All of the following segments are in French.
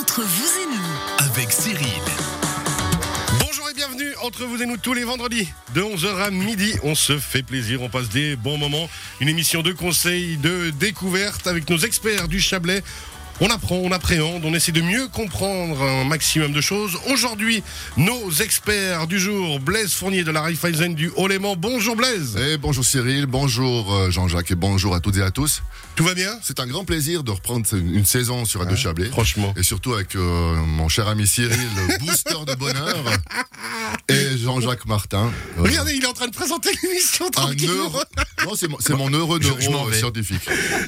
Entre vous et nous, avec Cyril. Bonjour et bienvenue entre vous et nous tous les vendredis de 11h à midi. On se fait plaisir, on passe des bons moments. Une émission de conseils, de découvertes avec nos experts du Chablais. On apprend, on appréhende, on essaie de mieux comprendre un maximum de choses. Aujourd'hui, nos experts du jour, Blaise Fournier de la Raiffeisen du Haut-Léman. Bonjour Blaise. Et bonjour Cyril, bonjour euh, Jean-Jacques et bonjour à toutes et à tous. Tout va bien? C'est un grand plaisir de reprendre une saison sur Radio Chablais. Franchement. Et surtout avec euh, mon cher ami Cyril, le booster de bonheur, et Jean-Jacques Martin. Euh, Regardez, il est en train de présenter l'émission heureux... Non, c'est mon, mon heureux neuro vais. scientifique.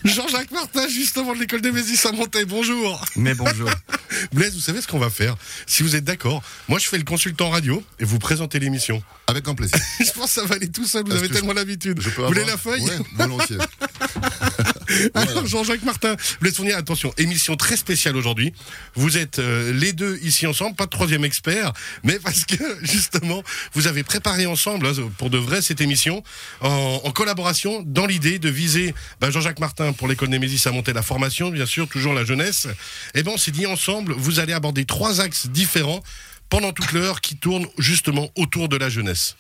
Jean-Jacques Martin, justement de l'école de Mésis à Montaix. Bonjour. Mais bonjour. Blaise, vous savez ce qu'on va faire? Si vous êtes d'accord, moi je fais le consultant radio et vous présentez l'émission. Avec un plaisir. Je pense que ça va aller tout seul, vous avez tellement l'habitude. Je peux Vous voulez avoir- la feuille? Ouais, volontiers. Alors, Jean-Jacques Martin, Blaise Fournier, attention, émission très spéciale aujourd'hui. Vous êtes euh, les deux ici ensemble, pas de troisième expert, mais parce que justement, vous avez préparé ensemble hein, pour de vrai cette émission en, en collaboration dans l'idée de viser bah, Jean-Jacques Martin pour l'école Némésis à monter la formation, bien sûr, toujours la jeunesse. Et ben on s'est dit ensemble, vous allez aborder trois axes différents pendant toute l'heure qui tournent justement autour de la jeunesse.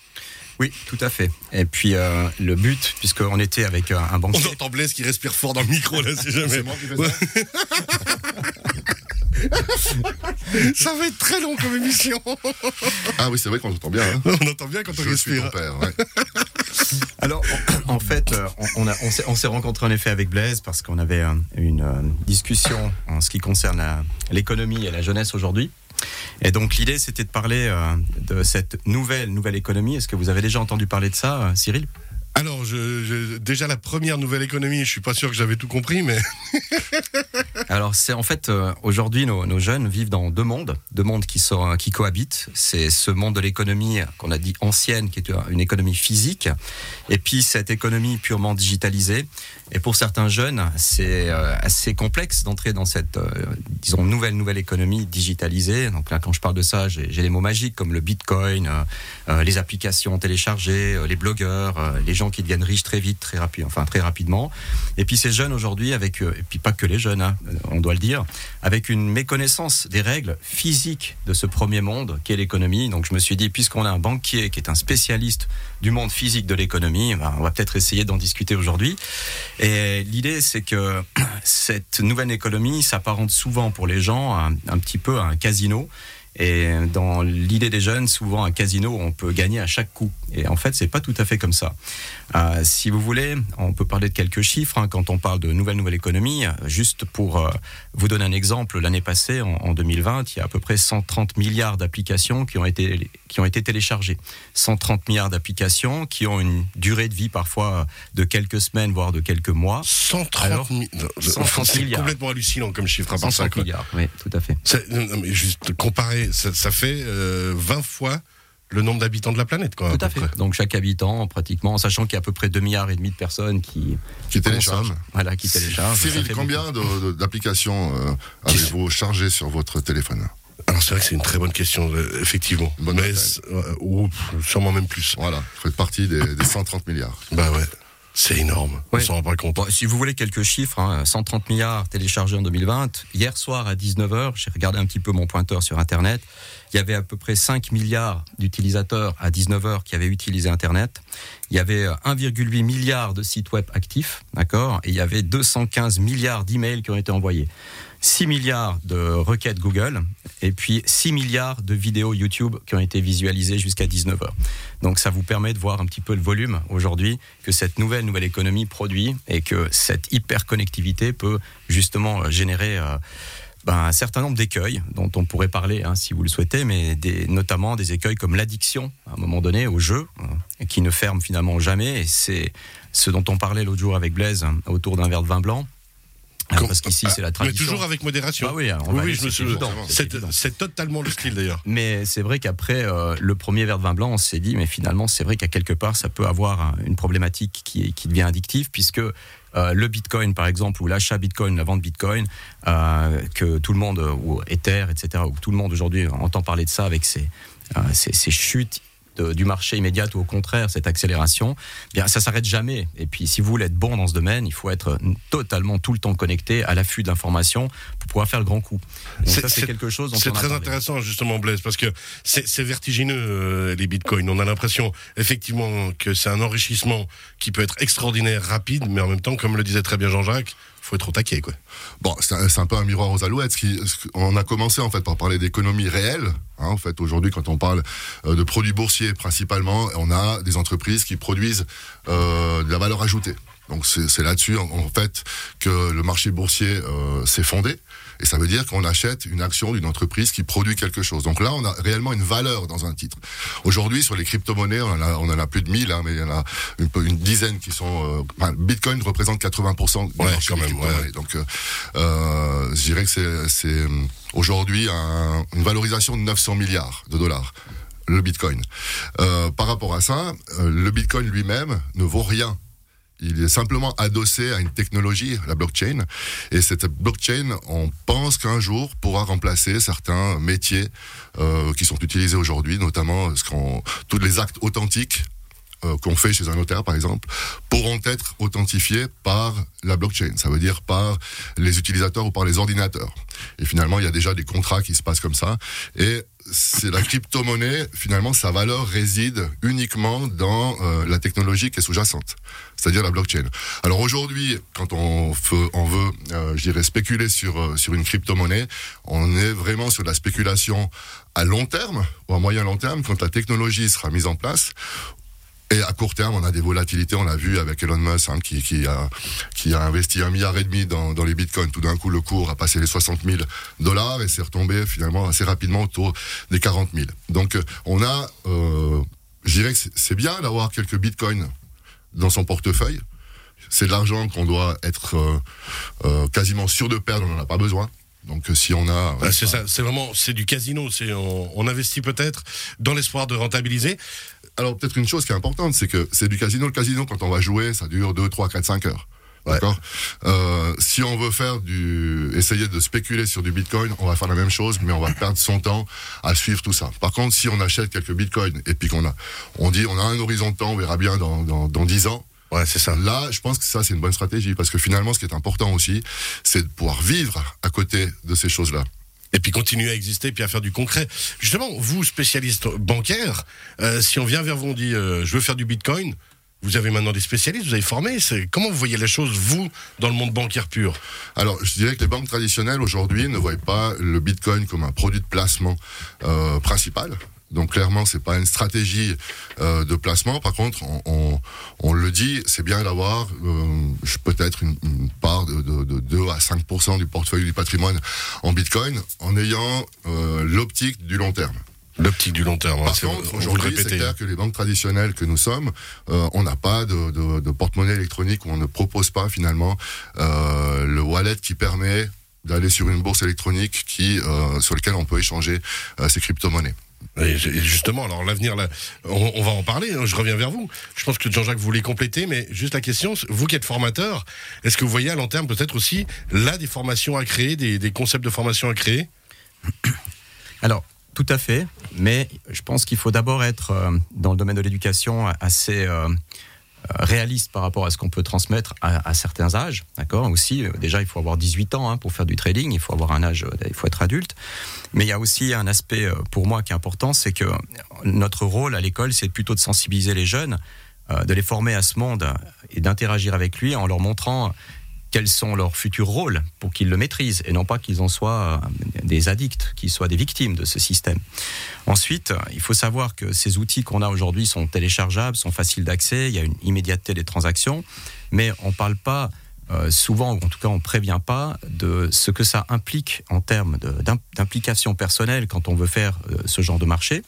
Oui, tout à fait. Et puis euh, le but, puisqu'on était avec un, un On banquier. entend Blaise qui respire fort dans le micro là, c'est jamais. Ça va être très long comme émission. Ah oui, c'est vrai qu'on entend bien. hein. On entend bien quand on Je suis respire. père. ouais. Alors, en, en fait, euh, on, on on s'est- on s'est rencontré en effet avec Blaise parce qu'on avait euh, une euh, discussion en ce qui concerne l'économie et la jeunesse aujourd'hui. Et donc l'idée, c'était de parler euh, de cette nouvelle nouvelle économie. Est-ce que vous avez déjà entendu parler de ça, euh, Cyril? Alors, déjà la première nouvelle économie, je suis pas sûr que j'avais tout compris, mais Alors c'est en fait euh, aujourd'hui nos, jeunes vivent dans deux mondes, deux mondes qui sont qui cohabitent. C'est ce monde de l'économie qu'on a dit ancienne, qui est une économie physique, et puis cette économie purement digitalisée. Et pour certains jeunes, c'est euh, assez complexe d'entrer dans cette euh, disons nouvelle nouvelle économie digitalisée. Donc là, quand je parle de ça, j'ai les mots magiques comme le Bitcoin, les applications téléchargées, les blogueurs, les gens qui deviennent riches très vite, très enfin très rapidement. Et puis ces jeunes aujourd'hui, avec euh, et puis pas que les jeunes, hein, on doit le dire, avec une méconnaissance des règles physiques de ce premier monde qu'est l'économie. Donc je me suis dit, puisqu'on a un banquier qui est un spécialiste du monde physique de l'économie, ben, on va peut-être essayer d'en discuter aujourd'hui. Et l'idée, c'est que cette nouvelle économie s'apparente souvent pour les gens un, un petit peu à un casino. Et dans l'idée des jeunes, souvent un casino, on peut gagner à chaque coup. Et en fait, c'est pas tout à fait comme ça. Euh, si vous voulez, on peut parler de quelques chiffres hein, quand on parle de nouvelle nouvelle économie. Juste pour euh, vous donner un exemple, l'année passée, en, en 2020, il y a à peu près 130 milliards d'applications qui ont été qui ont été téléchargées. 130 milliards d'applications qui ont une durée de vie parfois de quelques semaines, voire de quelques mois. 130 Alors, 000 130 C'est milliards. complètement hallucinant comme chiffre à part ça. 130 quoi. milliards, oui, tout à fait. C'est- non, mais juste comparer, ça, ça fait euh, 20 fois le nombre d'habitants de la planète, quoi. Tout à fait. près. Donc chaque habitant, pratiquement, en sachant qu'il y a à peu près 2 milliards et demi de personnes qui, Qui télécharge. consomment, voilà, qui téléchargent. Cyril, combien d'applications euh, avez-vous chargées sur votre téléphone? Alors c'est vrai que c'est une très bonne question, euh, effectivement. Bonne mais euh, ou, sûrement même plus. Voilà, vous faites partie des, des 130 milliards. Bah ouais, c'est énorme. On Ouais. s'en rend pas compte. Bon, si vous voulez quelques chiffres, hein, 130 milliards téléchargés en 2020. Hier soir à 19h, j'ai regardé un petit peu mon pointeur sur Internet. Il y avait à peu près 5 milliards d'utilisateurs à 19h qui avaient utilisé Internet. Il y avait euh, 1,8 milliard de sites web actifs, d'accord? Et il y avait 215 milliards d'emails qui ont été envoyés. 6 milliards de requêtes Google et puis 6 milliards de vidéos YouTube qui ont été visualisées jusqu'à 19h. Donc ça vous permet de voir un petit peu le volume aujourd'hui que cette nouvelle nouvelle économie produit et que cette hyperconnectivité peut justement euh, générer euh, ben, un certain nombre d'écueils dont on pourrait parler hein, si vous le souhaitez, mais notamment des écueils comme l'addiction à un moment donné au jeu hein, qui ne ferme finalement jamais. Et c'est ce dont on parlait l'autre jour avec Blaise hein, autour d'un verre de vin blanc. Hein, Com- Parce qu'ici c'est la Mais tradition. toujours avec modération. Ah oui, on oui, va oui, aller, je me suis. c'est totalement le style d'ailleurs. Mais c'est vrai qu'après euh, le premier verre de vin blanc, on s'est dit, mais finalement, c'est vrai qu'à quelque part, ça peut avoir un- une problématique qui, devient addictive, puisque euh, le Bitcoin, par exemple, ou l'achat Bitcoin, la vente Bitcoin, euh, que tout le monde, ou Ether, etc., ou tout le monde aujourd'hui entend parler de ça avec ces, euh, ces, ces du marché immédiate ou au contraire cette accélération, eh bien ça s'arrête jamais. Et puis si vous voulez être bon dans ce domaine, il faut être totalement tout le temps connecté à l'affût d'informations pour pouvoir faire le grand coup. ça c'est quelque chose. C'est très intéressant justement Blaise parce que c'est vertigineux euh, les bitcoins. On a l'impression effectivement que c'est un enrichissement qui peut être extraordinaire, rapide, mais en même temps, comme le disait très bien Jean-Jacques, faut être taquet, quoi. Bon, c'est un, peu un miroir aux alouettes. Qui, on a commencé en fait par parler d'économie réelle. Hein, en fait, aujourd'hui, quand on parle euh, de produits boursiers principalement, on a des entreprises qui produisent euh, de la valeur ajoutée. Donc c'est là-dessus en, fait que le marché boursier euh, s'est fondé. Et ça veut dire qu'on achète une action d'une entreprise qui produit quelque chose. Donc là, on a réellement une valeur dans un titre. Aujourd'hui, sur les crypto-monnaies, on, en a, on en a plus de 1000, hein, mais il y en a une, une dizaine qui sont... Euh, Bitcoin représente 80% du ouais, quand même, ouais. Donc, euh, euh, je dirais que c'est aujourd'hui un, une valorisation de 900 milliards de dollars le Bitcoin. Euh, par rapport à ça, euh, le Bitcoin lui-même ne vaut rien il est simplement adossé à une technologie, la blockchain. Et cette blockchain, on pense qu'un jour pourra remplacer certains métiers euh, qui sont utilisés aujourd'hui, notamment tous les actes authentiques euh, qu'on fait chez un notaire, par exemple, pourront être authentifiés par la blockchain. Ça veut dire par les utilisateurs ou par les ordinateurs. Et finalement, il y a déjà des contrats qui se passent comme ça. Et c'est la crypto-monnaie, finalement, sa valeur réside uniquement dans euh, la technologie qui est sous-jacente, c'est-à-dire la blockchain. Alors aujourd'hui, quand on veut, on veut euh, je dirais, spéculer sur, euh, sur une crypto-monnaie, on est vraiment sur la spéculation à long terme ou à moyen long terme, quand la technologie sera mise en place, et à court terme, on a des volatilités. On l'a vu avec Elon Musk hein, qui, a, qui a investi un milliard et demi dans, dans les bitcoins. Tout d'un coup, le cours a passé les 60 000 dollars et s'est retombé finalement assez rapidement autour des 40 000. Donc, euh, on a, euh, je dirais que c'est bien d'avoir quelques bitcoins dans son portefeuille. C'est de l'argent qu'on doit être euh, quasiment sûr de perdre. On n'en a pas besoin. Donc si on a, c'est ça, c'est vraiment, c'est du casino. C'est on, on investit peut-être dans l'espoir de rentabiliser. Alors peut-être une chose qui est importante, c'est que c'est du casino. Le casino, quand on va jouer, ça dure 2, 3, 4, 5 heures. D'accord? Euh, si on veut faire du, essayer de spéculer sur du Bitcoin, on va faire la même chose, mais on va perdre son temps à suivre tout ça. Par contre, si on achète quelques Bitcoins et puis qu'on a, on dit, on a un horizon de temps, on verra bien dans dans, dans 10 ans. Ouais, c'est ça. Là, je pense que ça, c'est une bonne stratégie parce que finalement, ce qui est important aussi, c'est de pouvoir vivre à côté de ces choses-là et puis continuer à exister, puis à faire du concret. Justement, vous, spécialiste bancaire, euh, si on vient vers vous, on dit euh, je veux faire du Bitcoin, vous avez maintenant des spécialistes, vous avez formé. Comment vous voyez les choses, vous, dans le monde bancaire pur? Alors, je dirais que les banques traditionnelles, aujourd'hui, ne voient pas le Bitcoin comme un produit de placement euh, principal. Donc clairement, c'est pas une stratégie de placement. Par contre, on, on, on le dit, c'est bien d'avoir euh, peut-être une, une, part de, de, de 2 à 5% du portefeuille du patrimoine en Bitcoin, en ayant euh, l'optique du long terme. L'optique du long terme. Hein, Par contre, aujourd'hui, c'est clair que les banques traditionnelles que nous sommes, euh, on n'a pas de, de, de porte-monnaie électronique où on ne propose pas finalement euh, le wallet qui permet d'aller sur une bourse électronique qui, euh, sur lequel on peut échanger ces crypto-monnaies. Justement, alors l'avenir, on, on, va en parler. Hein, je reviens vers vous. Je pense que Jean-Jacques voulait compléter, mais juste la question, vous qui êtes formateur, est-ce que vous voyez à long terme peut-être aussi là des formations à créer, des, des concepts de formation à créer? Alors, tout à fait, mais je pense qu'il faut d'abord être euh, dans le domaine de l'éducation assez euh, réaliste par rapport à ce qu'on peut transmettre à, certains âges. D'accord Aussi, euh, déjà, il faut avoir 18 ans hein, pour faire du trading, il faut avoir un âge, il faut être adulte. Mais il y a aussi un aspect pour moi qui est important, c'est que notre rôle à l'école, c'est plutôt de sensibiliser les jeunes, de les former à ce monde et d'interagir avec lui en leur montrant quels sont leurs futurs rôles pour qu'ils le maîtrisent et non pas qu'ils en soient des addicts, qu'ils soient des victimes de ce système. Ensuite, il faut savoir que ces outils qu'on a aujourd'hui sont téléchargeables, sont faciles d'accès, il y a une immédiateté des transactions, mais on ne parle pas euh, souvent, ou en tout cas on ne prévient pas de ce que ça implique en termes d'implication personnelle quand on veut faire euh, ce genre de marché.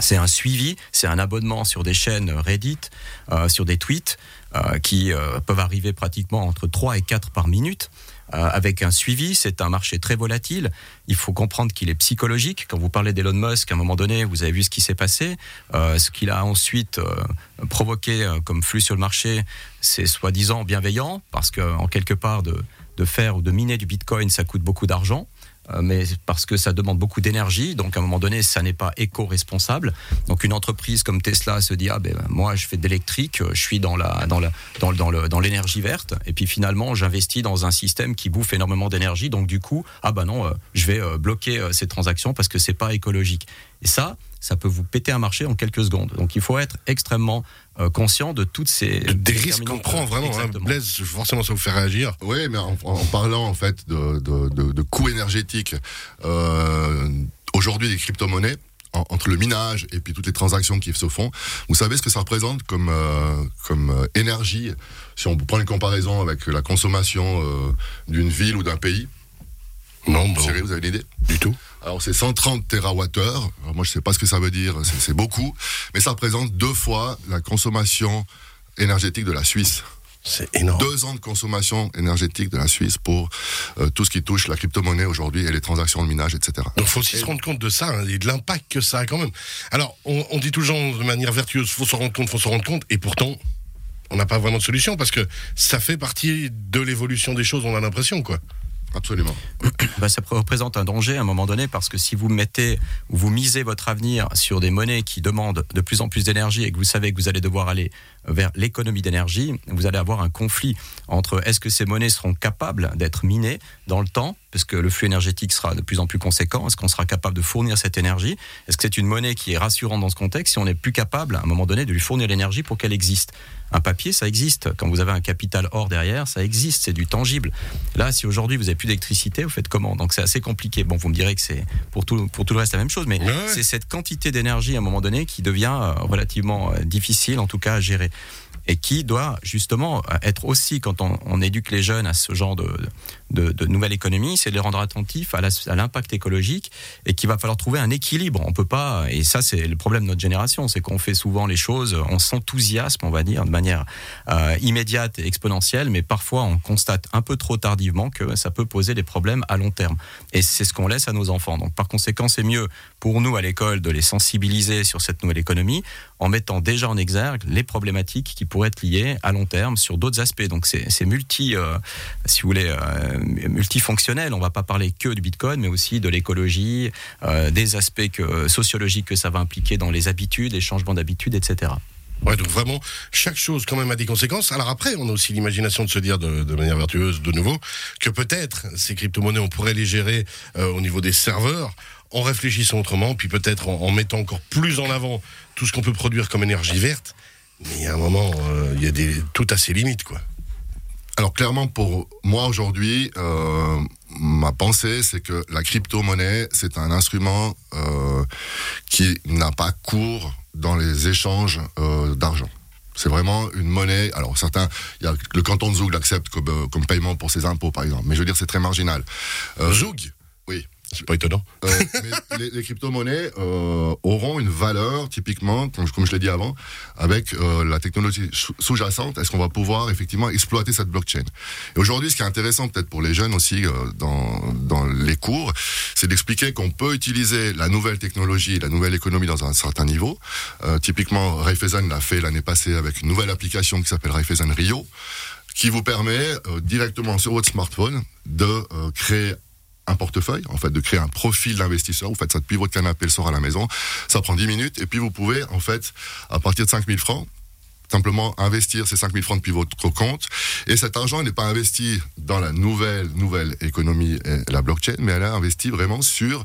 C'est un suivi, c'est un abonnement sur des chaînes Reddit, euh, sur des tweets euh, qui euh, peuvent arriver pratiquement entre 3 et 4 par minute. Avec un suivi, c'est un marché très volatile. Il faut comprendre qu'il est psychologique. Quand vous parlez d'Elon Musk, à un moment donné, vous avez vu ce qui s'est passé. Ce qu'il a ensuite provoqué comme flux sur le marché, c'est soi-disant bienveillant, parce qu'en quelque part, de, de faire ou de miner du Bitcoin, ça coûte beaucoup d'argent. Euh, mais parce que ça demande beaucoup d'énergie. Donc à un moment donné, ça n'est pas éco-responsable. Donc une entreprise comme Tesla se dit ah ben moi je fais d'électrique, je suis dans la dans la dans dans dans l'énergie verte, et puis finalement j'investis dans un système qui bouffe énormément d'énergie. Donc du coup ah ben non, je vais bloquer ces transactions parce que c'est pas écologique. Et ça, ça peut vous péter un marché en quelques secondes. Donc il faut être extrêmement euh, conscient de toutes ces des risques qu'on prend vraiment. Hein, Blaise, forcément, ça vous fait réagir. Oui, mais en, parlant en fait de, de, coûts énergétiques, euh, aujourd'hui des crypto-monnaies. entre le minage et puis toutes les transactions qui se font, vous savez ce que ça représente comme euh, comme énergie? Si on prend une comparaison avec la consommation d'une ville ou d'un pays? Non, bon. vous avez une idée? Du tout. Alors c'est 130 TWh. moi je sais pas ce que ça veut dire, c'est beaucoup, mais ça représente deux fois la consommation énergétique de la Suisse. C'est énorme. Deux ans de consommation énergétique de la Suisse pour euh, tout ce qui touche la crypto-monnaie aujourd'hui et les transactions de minage, etc. Donc il faut aussi se rendre compte de ça hein, et de l'impact que ça a quand même. Alors on, on dit toujours de manière vertueuse, faut se rendre compte, faut se rendre compte, et pourtant on n'a pas vraiment de solution parce que ça fait partie de l'évolution des choses, on a l'impression quoi. Absolument. Bah, ça représente un danger à un moment donné parce que si vous mettez ou vous misez votre avenir sur des monnaies qui demandent de plus en plus d'énergie et que vous savez que vous allez devoir aller vers l'économie d'énergie, vous allez avoir un conflit entre est-ce que ces monnaies seront capables d'être minées dans le temps, parce que le flux énergétique sera de plus en plus conséquent, est-ce qu'on sera capable de fournir cette énergie Est-ce que c'est une monnaie qui est rassurante dans ce contexte si on n'est plus capable à un moment donné de lui fournir l'énergie pour qu'elle existe un papier, ça existe. Quand vous avez un capital or derrière, ça existe, c'est du tangible. Là, si aujourd'hui vous n'avez plus d'électricité, vous faites comment? Donc c'est assez compliqué. Bon, vous me direz que c'est pour tout, pour tout le reste la même chose, mais c'est cette quantité d'énergie à un moment donné qui devient euh, relativement euh, difficile, en tout cas, à gérer et qui doit justement être aussi, quand on, éduque les jeunes à ce genre de, de, nouvelle économie, c'est de les rendre attentifs à l'impact écologique et qu'il va falloir trouver un équilibre. On peut pas, et ça c'est le problème de notre génération, c'est qu'on fait souvent les choses, on s'enthousiasme, on va dire, de manière euh, immédiate et exponentielle, mais parfois on constate un peu trop tardivement que ça peut poser des problèmes à long terme. Et c'est ce qu'on laisse à nos enfants. Donc par conséquent, c'est mieux pour nous à l'école de les sensibiliser sur cette nouvelle économie en mettant déjà en exergue les problématiques qui pourraient être liées à long terme sur d'autres aspects. Donc c'est multi, euh, si vous voulez, euh, multifonctionnel. On va pas parler que du Bitcoin, mais aussi de l'écologie, euh, des aspects que, sociologiques que ça va impliquer dans les habitudes, les changements d'habitudes, etc. Ouais, donc vraiment, chaque chose quand même a des conséquences. Alors après, on a aussi l'imagination de se dire de, manière vertueuse, de nouveau, que peut-être ces crypto-monnaies, on pourrait les gérer au niveau des serveurs en réfléchissant autrement, puis peut-être en, mettant encore plus en avant tout ce qu'on peut produire comme énergie verte. Mais à un moment, euh, il y a des, tout à ses limites, quoi. Alors clairement, pour moi aujourd'hui, euh, ma pensée, c'est que la crypto-monnaie, c'est un instrument euh, qui n'a pas cours dans les échanges d'argent. C'est vraiment une monnaie. Alors certains, il y a le canton de Zoug l'accepte comme, comme paiement pour ses impôts, par exemple. Mais je veux dire, c'est très marginal. Zoug. C'est pas étonnant. Euh, mais les, crypto-monnaies euh, auront une valeur, typiquement, comme, je l'ai dit avant, avec euh, la technologie sous-jacente. Est-ce qu'on va pouvoir effectivement exploiter cette blockchain? Et aujourd'hui, ce qui est intéressant peut-être pour les jeunes aussi dans, dans les cours, c'est d'expliquer qu'on peut utiliser la nouvelle technologie, la nouvelle économie dans un certain niveau. typiquement, Raiffeisen l'a fait l'année passée avec une nouvelle application qui s'appelle Raiffeisen Rio qui vous permet directement sur votre smartphone de créer un portefeuille, en fait, de créer un profil d'investisseur. Vous faites ça depuis votre canapé le soir à la maison. Ça prend 10 minutes. Et puis, vous pouvez, en fait, à partir de 5000 francs, simplement investir ces 5000 francs depuis votre compte. Et cet argent n'est pas investi dans la nouvelle, nouvelle économie et la blockchain, mais elle est investi vraiment sur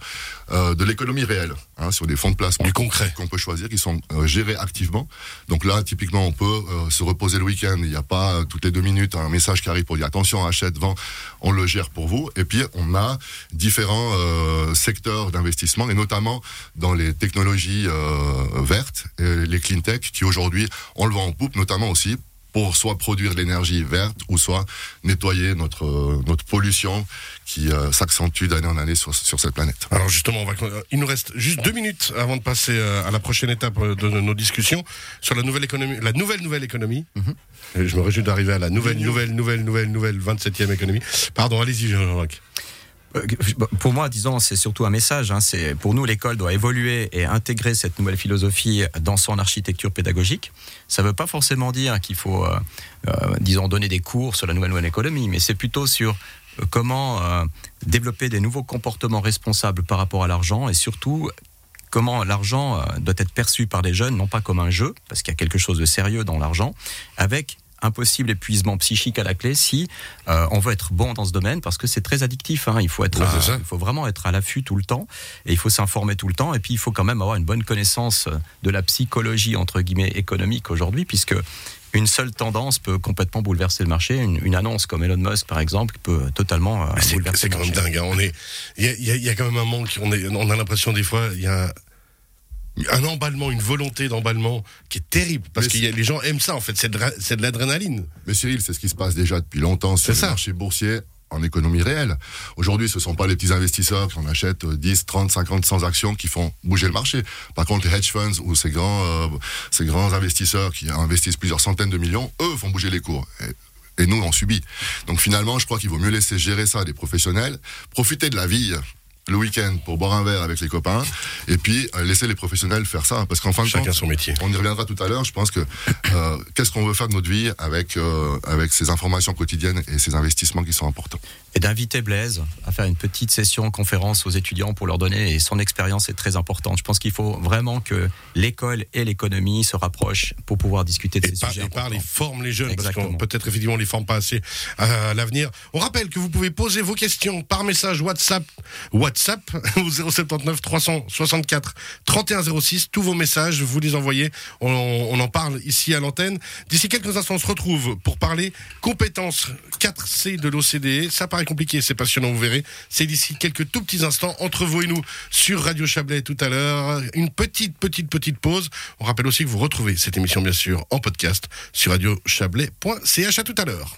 euh, de l'économie réelle, hein, sur des fonds de placement concrets qu'on peut choisir, qui sont euh, gérés activement. Donc là, typiquement, on peut euh, se reposer le week-end. Il n'y a pas toutes les deux minutes un message qui arrive pour dire attention, achète, vend. On le gère pour vous. Et puis, on a différents secteurs d'investissement, et notamment dans les technologies vertes, et les clean tech, qui aujourd'hui, on le vend poupe, notamment aussi pour soit produire l'énergie verte ou soit nettoyer notre, notre pollution qui euh, s'accentue d'année en année sur, sur, cette planète. Alors justement, on va, il nous reste juste deux minutes avant de passer euh, à la prochaine étape euh, de nos discussions sur la nouvelle économie, la nouvelle nouvelle économie. Mhm. Je me réjouis d'arriver à la nouvelle, nouvelle, nouvelle, nouvelle, nouvelle 27e économie. Pardon, allez-y, Jean-Jacques. Euh, pour moi, disons, c'est surtout un message. Hein. C'est pour nous, l'école doit évoluer et intégrer cette nouvelle philosophie dans son architecture pédagogique. Ça ne veut pas forcément dire qu'il faut, euh, euh, disons, donner des cours sur la nouvelle économie, mais c'est plutôt sur euh, comment euh, développer des nouveaux comportements responsables par rapport à l'argent et surtout comment l'argent euh, doit être perçu par les jeunes, non pas comme un jeu, parce qu'il y a quelque chose de sérieux dans l'argent, avec un possible épuisement psychique à la clé si euh, on veut être bon dans ce domaine parce que c'est très addictif. Hein. Il faut être, Ouais, à- il faut vraiment être à l'affût tout le temps et il faut s'informer tout le temps et puis il faut quand même avoir une bonne connaissance de la psychologie entre guillemets économique aujourd'hui puisque une seule tendance peut complètement bouleverser le marché. Une, une annonce comme Elon Musk par exemple peut totalement euh, Mais c'est- bouleverser C'est le quand même marché. dingue. hein. Il y y a- il y a quand même un manque. On, est, on a l'impression des fois, il y a un emballement, une volonté d'emballement qui est terrible parce que les gens aiment ça en fait. C'est de, l'adrénaline. Mais Cyril, c'est ce qui se passe déjà depuis longtemps sur C'est le ça. marché boursier en économie réelle. Aujourd'hui, ce ne sont pas les petits investisseurs qui en achètent euh, 10, 30, 50, 100 actions qui font bouger le marché. Par contre, les hedge funds ou ces grands, euh, ces grands investisseurs qui investissent plusieurs centaines de millions, eux font bouger les cours. Et, et nous, on subit. Donc finalement, je crois qu'il vaut mieux laisser gérer ça à des professionnels, profiter de la vie le week-end pour boire un verre avec les copains, et puis euh, laisser les professionnels faire ça. Parce qu'en fin de Chacun compte, son métier. on y reviendra tout à l'heure. Je pense que euh, qu'est-ce qu'on veut faire de notre vie avec euh, avec ces informations quotidiennes et ces investissements qui sont importants. Et d'inviter Blaise à faire une petite session conférence aux étudiants pour leur donner et son expérience est très importante. Je pense qu'il faut vraiment que l'école et l'économie se rapprochent pour pouvoir discuter de Et, ces par, sujets. et parle et importants. forme les jeunes parce qu'on peut-être effectivement on les forme pas assez à l'avenir. On rappelle que vous pouvez poser vos questions par message WhatsApp WhatsApp au 079 364 3106. Tous vos messages, vous les envoyez. On, on en parle ici à l'antenne. D'ici quelques instants, on se retrouve pour parler compétences 4C de l'OCDE. Ça compliqué, c'est passionnant, vous verrez. C'est d'ici quelques tout petits instants entre vous et nous sur Radio Chablais tout à l'heure. Une petite, petite, petite pause. On rappelle aussi que vous retrouvez cette émission, bien sûr, en podcast sur radiochablais.ch. À tout à l'heure.